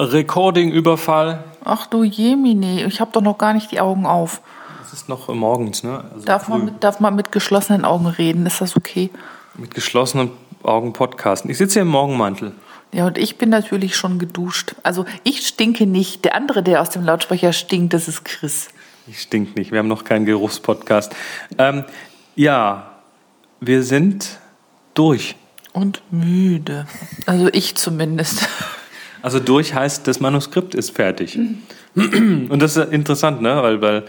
Recording-Überfall. Ach du Jemine, ich habe doch noch gar nicht die Augen auf. Es ist noch morgens, ne? Also darf, man mit, darf man mit geschlossenen Augen reden? Ist das okay? Mit geschlossenen Augen podcasten. Ich sitze hier im Morgenmantel. Ja, und ich bin natürlich schon geduscht. Also ich stinke nicht. Der andere, der aus dem Lautsprecher stinkt, das ist Chris. Ich stink nicht. Wir haben noch keinen Geruchspodcast. Ähm, ja, wir sind durch. Und müde. Also ich zumindest. Also durch heißt, das Manuskript ist fertig. Und das ist interessant, ne? weil, weil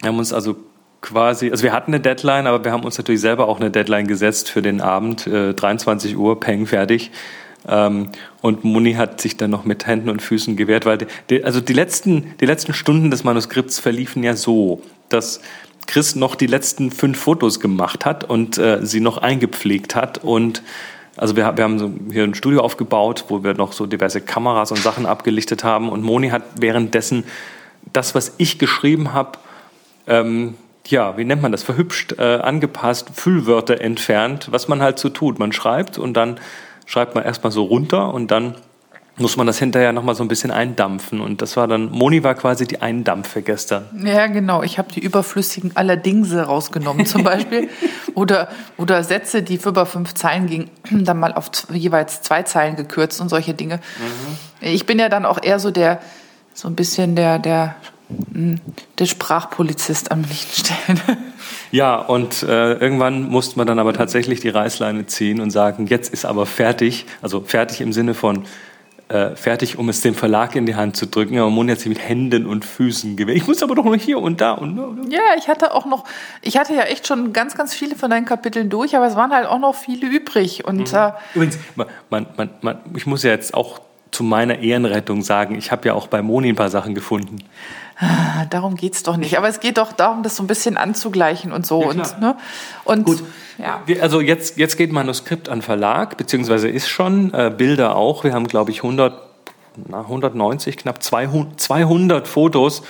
wir haben uns also quasi, also wir hatten eine Deadline, aber wir haben uns natürlich selber auch eine Deadline gesetzt für den Abend, äh, 23 Uhr, Peng, fertig. Ähm, und Muni hat sich dann noch mit Händen und Füßen gewehrt, weil die, also die letzten, die letzten Stunden des Manuskripts verliefen ja so, dass Chris noch die letzten fünf Fotos gemacht hat und äh, sie noch eingepflegt hat und also wir, wir haben so hier ein Studio aufgebaut, wo wir noch so diverse Kameras und Sachen abgelichtet haben und Moni hat währenddessen das, was ich geschrieben habe, ähm, ja, wie nennt man das, verhübscht, äh, angepasst, Füllwörter entfernt, was man halt so tut. Man schreibt und dann schreibt man erstmal so runter und dann muss man das hinterher nochmal so ein bisschen eindampfen. Und das war dann, Moni war quasi die Eindampfe gestern. Ja, genau. Ich habe die überflüssigen Allerdingse rausgenommen zum Beispiel. oder, oder Sätze, die für über fünf Zeilen gingen, dann mal auf jeweils zwei Zeilen gekürzt und solche Dinge. Mhm. Ich bin ja dann auch eher so der, so ein bisschen der, der, hm, der Sprachpolizist an manchen Stellen. Ja, und äh, irgendwann musste man dann aber tatsächlich die Reißleine ziehen und sagen, jetzt ist aber fertig. Also fertig im Sinne von äh, fertig, um es dem Verlag in die Hand zu drücken. Aber Moni hat sich mit Händen und Füßen gewehrt. Ich muss aber doch noch hier und da und. und. Ja, ich hatte auch noch, ich hatte ja echt schon ganz, ganz viele von deinen Kapiteln durch, aber es waren halt auch noch viele übrig. Und, mhm. äh, Übrigens, man, man, man, ich muss ja jetzt auch zu meiner Ehrenrettung sagen, ich habe ja auch bei Moni ein paar Sachen gefunden. Ah, darum geht es doch nicht. Aber es geht doch darum, das so ein bisschen anzugleichen und so. Ja, und, ne? und Gut. Ja. also jetzt, jetzt geht Manuskript an Verlag, beziehungsweise ist schon, äh, Bilder auch. Wir haben, glaube ich, 100, na, 190, knapp 200, 200 Fotos,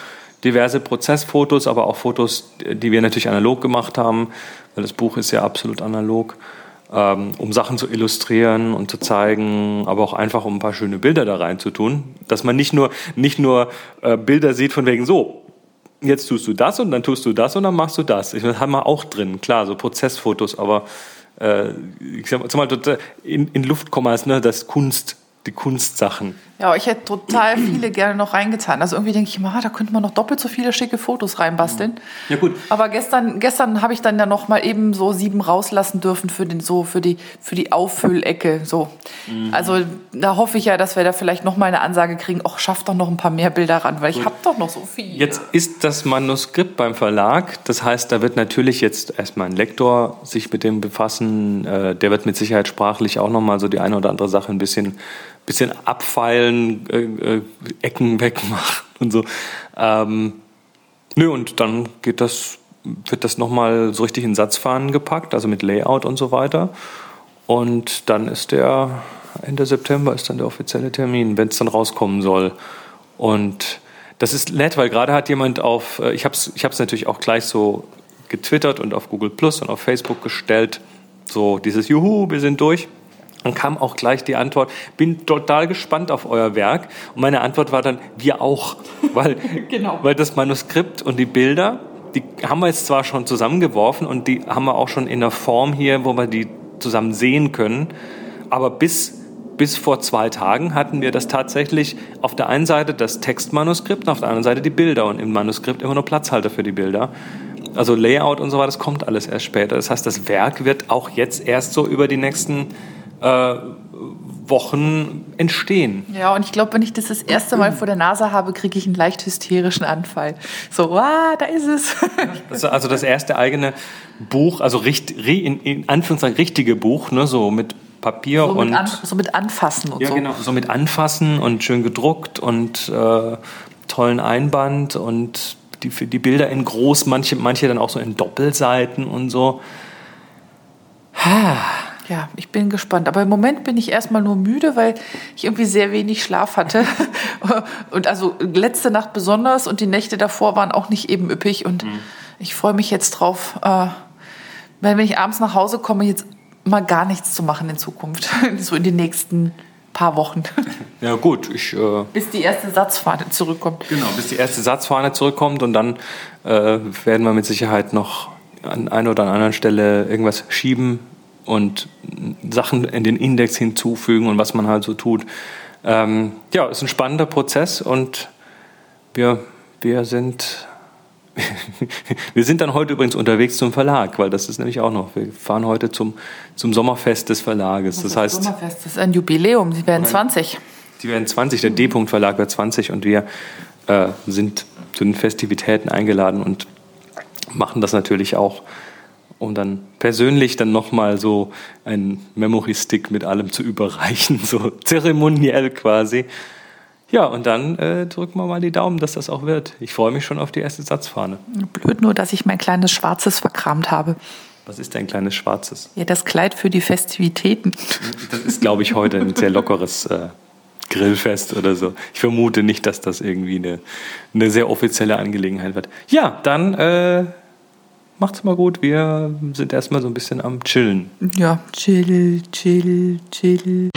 diverse Prozessfotos, aber auch Fotos, die wir natürlich analog gemacht haben, weil das Buch ist ja absolut analog um Sachen zu illustrieren und zu zeigen, aber auch einfach um ein paar schöne Bilder da rein zu tun, dass man nicht nur, nicht nur äh, Bilder sieht von wegen so, jetzt tust du das und dann tust du das und dann machst du das. Ich, das haben wir auch drin, klar, so Prozessfotos, aber äh, ich sag mal, in, in Luftkommas, ne, das Kunst, die Kunstsachen. Ja, ich hätte total viele gerne noch reingetan. Also irgendwie denke ich immer, ah, da könnte man noch doppelt so viele schicke Fotos reinbasteln. Ja gut. Aber gestern, gestern habe ich dann ja noch mal eben so sieben rauslassen dürfen für den so für die für die Auffüllecke. So. Mhm. Also da hoffe ich ja, dass wir da vielleicht noch mal eine Ansage kriegen. Och, schafft doch noch ein paar mehr Bilder ran, weil gut. ich habe doch noch so viel. Jetzt ist das Manuskript beim Verlag. Das heißt, da wird natürlich jetzt erstmal ein Lektor sich mit dem befassen. Äh, der wird mit Sicherheit sprachlich auch noch mal so die eine oder andere Sache ein bisschen bisschen abfeilen, äh, äh, Ecken wegmachen und so. Ähm, nö, und dann geht das, wird das nochmal so richtig in Satzfahnen gepackt, also mit Layout und so weiter. Und dann ist der Ende September ist dann der offizielle Termin, wenn es dann rauskommen soll. Und das ist nett, weil gerade hat jemand auf, äh, ich habe es ich hab's natürlich auch gleich so getwittert und auf Google Plus und auf Facebook gestellt, so dieses Juhu, wir sind durch. Dann kam auch gleich die Antwort, bin total gespannt auf euer Werk. Und meine Antwort war dann, wir auch. Weil, genau. weil das Manuskript und die Bilder, die haben wir jetzt zwar schon zusammengeworfen und die haben wir auch schon in der Form hier, wo wir die zusammen sehen können. Aber bis, bis vor zwei Tagen hatten wir das tatsächlich auf der einen Seite das Textmanuskript und auf der anderen Seite die Bilder und im Manuskript immer nur Platzhalter für die Bilder. Also Layout und so weiter, das kommt alles erst später. Das heißt, das Werk wird auch jetzt erst so über die nächsten äh, Wochen entstehen. Ja, und ich glaube, wenn ich das das erste Mal vor der Nase habe, kriege ich einen leicht hysterischen Anfall. So, ah, da ist es. Das also das erste eigene Buch, also richt, in, in Anführungszeichen richtige Buch, ne, so mit Papier so und mit an, so mit anfassen und ja, so. genau, so mit anfassen und schön gedruckt und äh, tollen Einband und die, die Bilder in groß, manche, manche dann auch so in Doppelseiten und so. Ha. Ja, ich bin gespannt. Aber im Moment bin ich erstmal nur müde, weil ich irgendwie sehr wenig Schlaf hatte. und also letzte Nacht besonders und die Nächte davor waren auch nicht eben üppig. Und mhm. ich freue mich jetzt drauf, äh, wenn ich abends nach Hause komme, jetzt mal gar nichts zu machen in Zukunft. so in den nächsten paar Wochen. Ja gut, ich... Äh, bis die erste Satzfahne zurückkommt. Genau, bis die erste Satzfahne zurückkommt und dann äh, werden wir mit Sicherheit noch an einer oder anderen Stelle irgendwas schieben und Sachen in den Index hinzufügen und was man halt so tut. Ähm, ja, ist ein spannender Prozess und wir, wir sind wir sind dann heute übrigens unterwegs zum Verlag, weil das ist nämlich auch noch. Wir fahren heute zum, zum Sommerfest des Verlages. Das, das heißt, Sommerfest das ist ein Jubiläum. Sie werden 20. Sie werden 20. Der D-Punkt Verlag wird 20 und wir äh, sind zu den Festivitäten eingeladen und machen das natürlich auch, um dann persönlich dann nochmal so ein Memory-Stick mit allem zu überreichen, so zeremoniell quasi. Ja, und dann äh, drücken wir mal die Daumen, dass das auch wird. Ich freue mich schon auf die erste Satzfahne. Blöd nur, dass ich mein kleines Schwarzes verkramt habe. Was ist dein kleines Schwarzes? Ja, das Kleid für die Festivitäten. Das ist, glaube ich, heute ein sehr lockeres äh, Grillfest oder so. Ich vermute nicht, dass das irgendwie eine, eine sehr offizielle Angelegenheit wird. Ja, dann äh, macht's mal gut. Wir sind erstmal so ein bisschen am Chillen. Ja, chill, chill, chill.